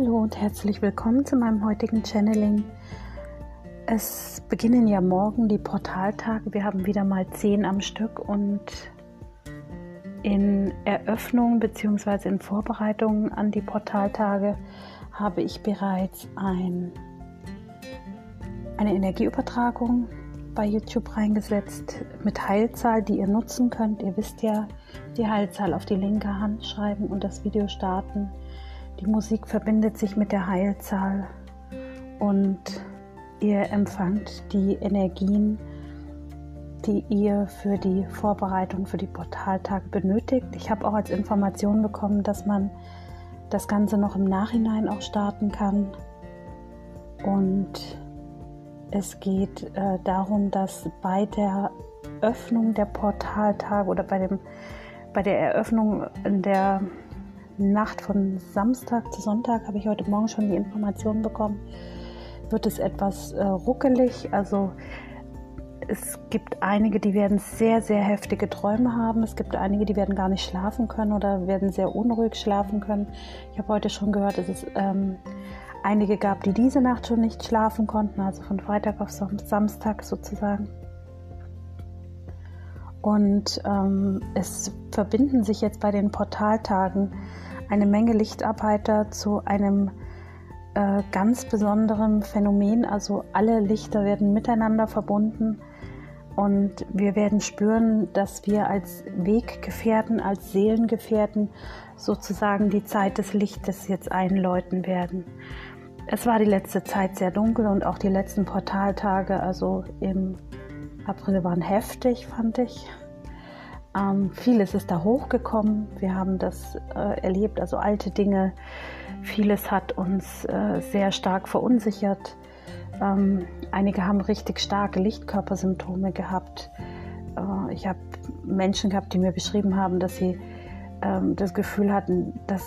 Hallo und herzlich willkommen zu meinem heutigen Channeling. Es beginnen ja morgen die Portaltage. Wir haben wieder mal zehn am Stück und in Eröffnung bzw. in Vorbereitung an die Portaltage habe ich bereits ein, eine Energieübertragung bei YouTube reingesetzt mit Heilzahl, die ihr nutzen könnt. Ihr wisst ja, die Heilzahl auf die linke Hand schreiben und das Video starten die Musik verbindet sich mit der Heilzahl und ihr empfangt die Energien, die ihr für die Vorbereitung für die Portaltage benötigt. Ich habe auch als Information bekommen, dass man das Ganze noch im Nachhinein auch starten kann. Und es geht äh, darum, dass bei der Öffnung der Portaltage oder bei, dem, bei der Eröffnung der Nacht von Samstag zu Sonntag habe ich heute Morgen schon die Information bekommen, wird es etwas äh, ruckelig. Also es gibt einige, die werden sehr, sehr heftige Träume haben. Es gibt einige, die werden gar nicht schlafen können oder werden sehr unruhig schlafen können. Ich habe heute schon gehört, dass es ähm, einige gab, die diese Nacht schon nicht schlafen konnten, also von Freitag auf Samstag sozusagen. Und ähm, es verbinden sich jetzt bei den Portaltagen eine Menge Lichtarbeiter zu einem äh, ganz besonderen Phänomen. Also alle Lichter werden miteinander verbunden und wir werden spüren, dass wir als Weggefährten, als Seelengefährten sozusagen die Zeit des Lichtes jetzt einläuten werden. Es war die letzte Zeit sehr dunkel und auch die letzten Portaltage, also im April waren heftig, fand ich. Ähm, vieles ist da hochgekommen. Wir haben das äh, erlebt, also alte Dinge. Vieles hat uns äh, sehr stark verunsichert. Ähm, einige haben richtig starke Lichtkörpersymptome gehabt. Äh, ich habe Menschen gehabt, die mir beschrieben haben, dass sie ähm, das Gefühl hatten, dass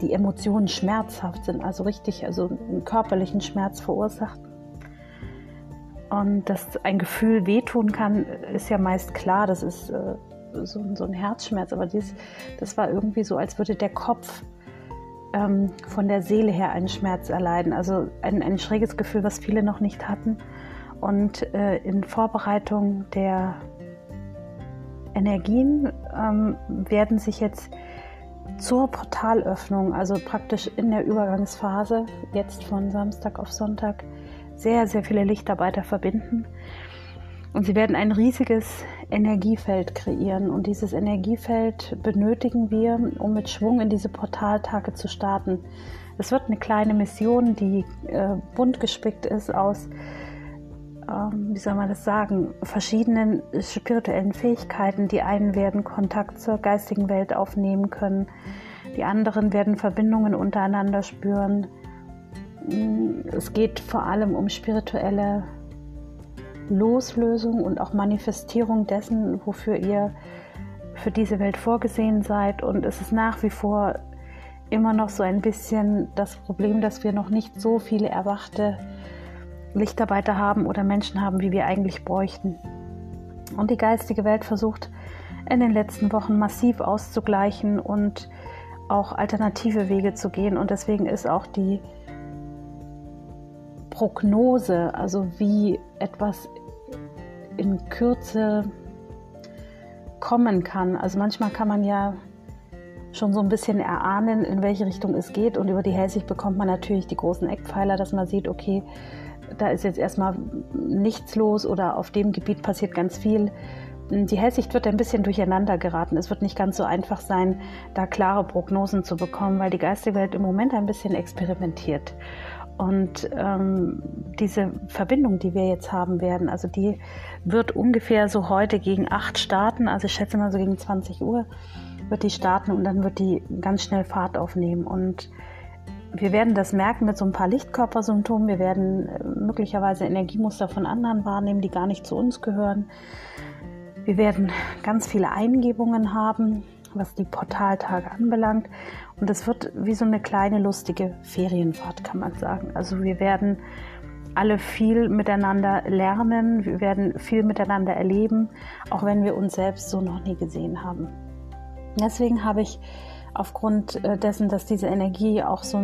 die Emotionen schmerzhaft sind, also richtig, also einen körperlichen Schmerz verursachten. Und dass ein Gefühl wehtun kann, ist ja meist klar. Das ist äh, so, so ein Herzschmerz, aber dies, das war irgendwie so, als würde der Kopf ähm, von der Seele her einen Schmerz erleiden. Also ein, ein schräges Gefühl, was viele noch nicht hatten. Und äh, in Vorbereitung der Energien ähm, werden sich jetzt zur Portalöffnung, also praktisch in der Übergangsphase, jetzt von Samstag auf Sonntag, sehr, sehr viele Lichtarbeiter verbinden. Und sie werden ein riesiges Energiefeld kreieren. Und dieses Energiefeld benötigen wir, um mit Schwung in diese Portaltage zu starten. Es wird eine kleine Mission, die äh, bunt gespickt ist aus, ähm, wie soll man das sagen, verschiedenen spirituellen Fähigkeiten. Die einen werden Kontakt zur geistigen Welt aufnehmen können, die anderen werden Verbindungen untereinander spüren. Es geht vor allem um spirituelle Loslösung und auch Manifestierung dessen, wofür ihr für diese Welt vorgesehen seid. Und es ist nach wie vor immer noch so ein bisschen das Problem, dass wir noch nicht so viele erwachte Lichtarbeiter haben oder Menschen haben, wie wir eigentlich bräuchten. Und die geistige Welt versucht in den letzten Wochen massiv auszugleichen und auch alternative Wege zu gehen. Und deswegen ist auch die Prognose, also wie etwas in Kürze kommen kann. Also manchmal kann man ja schon so ein bisschen erahnen, in welche Richtung es geht. Und über die Hellsicht bekommt man natürlich die großen Eckpfeiler, dass man sieht, okay, da ist jetzt erstmal nichts los oder auf dem Gebiet passiert ganz viel. Die Hellsicht wird ein bisschen durcheinander geraten. Es wird nicht ganz so einfach sein, da klare Prognosen zu bekommen, weil die geistige Welt im Moment ein bisschen experimentiert. Und ähm, diese Verbindung, die wir jetzt haben werden, also die wird ungefähr so heute gegen 8 starten, also ich schätze mal so gegen 20 Uhr wird die starten und dann wird die ganz schnell Fahrt aufnehmen. Und wir werden das merken mit so ein paar Lichtkörpersymptomen. Wir werden äh, möglicherweise Energiemuster von anderen wahrnehmen, die gar nicht zu uns gehören. Wir werden ganz viele Eingebungen haben, was die Portaltage anbelangt. Und es wird wie so eine kleine lustige Ferienfahrt, kann man sagen. Also wir werden alle viel miteinander lernen, wir werden viel miteinander erleben, auch wenn wir uns selbst so noch nie gesehen haben. Deswegen habe ich aufgrund äh, dessen, dass diese Energie auch so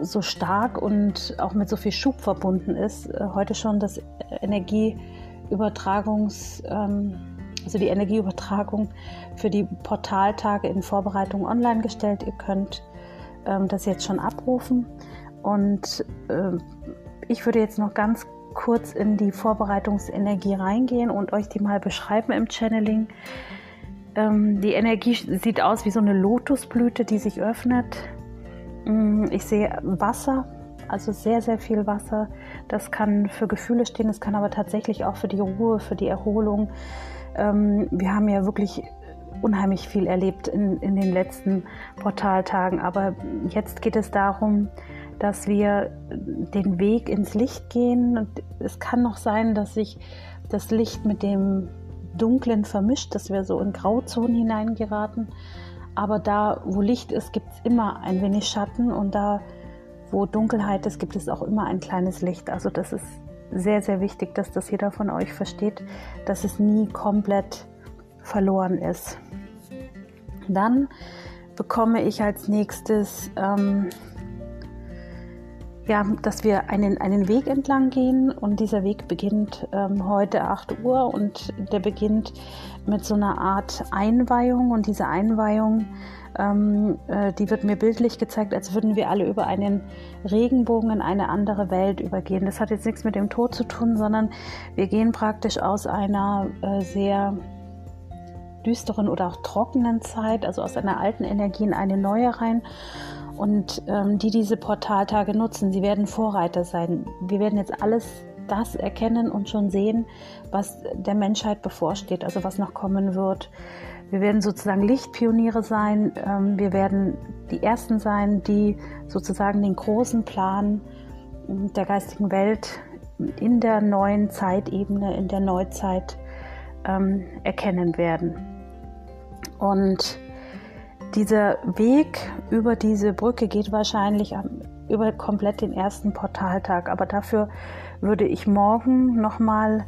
so stark und auch mit so viel Schub verbunden ist, äh, heute schon das Energieübertragungs, ähm, also die Energieübertragung für die Portaltage in Vorbereitung online gestellt. Ihr könnt ähm, das jetzt schon abrufen und äh, ich würde jetzt noch ganz kurz in die Vorbereitungsenergie reingehen und euch die mal beschreiben im Channeling. Ähm, die Energie sieht aus wie so eine Lotusblüte, die sich öffnet. Mm, ich sehe Wasser, also sehr, sehr viel Wasser. Das kann für Gefühle stehen, es kann aber tatsächlich auch für die Ruhe, für die Erholung. Ähm, wir haben ja wirklich unheimlich viel erlebt in, in den letzten Portaltagen, aber jetzt geht es darum, dass wir den Weg ins Licht gehen. Und es kann noch sein, dass sich das Licht mit dem Dunklen vermischt, dass wir so in Grauzonen hineingeraten. Aber da, wo Licht ist, gibt es immer ein wenig Schatten und da, wo Dunkelheit ist, gibt es auch immer ein kleines Licht. Also das ist sehr, sehr wichtig, dass das jeder von euch versteht, dass es nie komplett verloren ist. Dann bekomme ich als nächstes ähm, ja, dass wir einen, einen Weg entlang gehen. Und dieser Weg beginnt ähm, heute 8 Uhr. Und der beginnt mit so einer Art Einweihung. Und diese Einweihung, ähm, äh, die wird mir bildlich gezeigt, als würden wir alle über einen Regenbogen in eine andere Welt übergehen. Das hat jetzt nichts mit dem Tod zu tun, sondern wir gehen praktisch aus einer äh, sehr düsteren oder auch trockenen Zeit, also aus einer alten Energie in eine neue rein und ähm, die diese Portaltage nutzen. Sie werden Vorreiter sein. Wir werden jetzt alles das erkennen und schon sehen, was der Menschheit bevorsteht, also was noch kommen wird. Wir werden sozusagen Lichtpioniere sein. Ähm, wir werden die Ersten sein, die sozusagen den großen Plan der geistigen Welt in der neuen Zeitebene, in der Neuzeit ähm, erkennen werden. Und dieser Weg über diese Brücke geht wahrscheinlich über komplett den ersten Portaltag, aber dafür würde ich morgen nochmal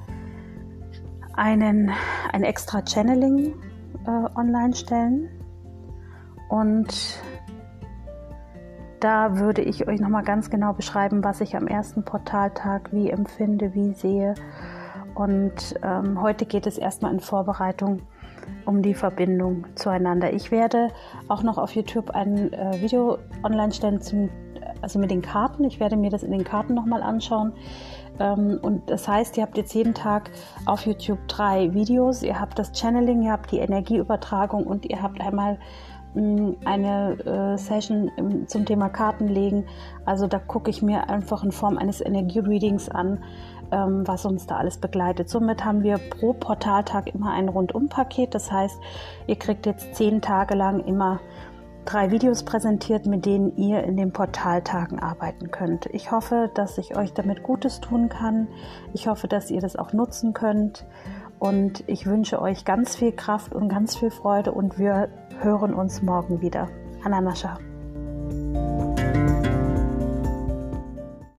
einen, ein extra Channeling äh, online stellen und da würde ich euch nochmal ganz genau beschreiben, was ich am ersten Portaltag wie empfinde, wie sehe. Und ähm, heute geht es erstmal in Vorbereitung um die Verbindung zueinander. Ich werde auch noch auf YouTube ein äh, Video online stellen, zum, also mit den Karten. Ich werde mir das in den Karten nochmal anschauen. Ähm, und das heißt, ihr habt jetzt jeden Tag auf YouTube drei Videos. Ihr habt das Channeling, ihr habt die Energieübertragung und ihr habt einmal eine äh, Session zum Thema Kartenlegen. Also da gucke ich mir einfach in Form eines Energiereadings an, ähm, was uns da alles begleitet. Somit haben wir pro Portaltag immer ein Rundumpaket. Das heißt, ihr kriegt jetzt zehn Tage lang immer drei Videos präsentiert, mit denen ihr in den Portaltagen arbeiten könnt. Ich hoffe, dass ich euch damit Gutes tun kann. Ich hoffe, dass ihr das auch nutzen könnt. Und ich wünsche euch ganz viel Kraft und ganz viel Freude und wir hören uns morgen wieder. Anna Nascha.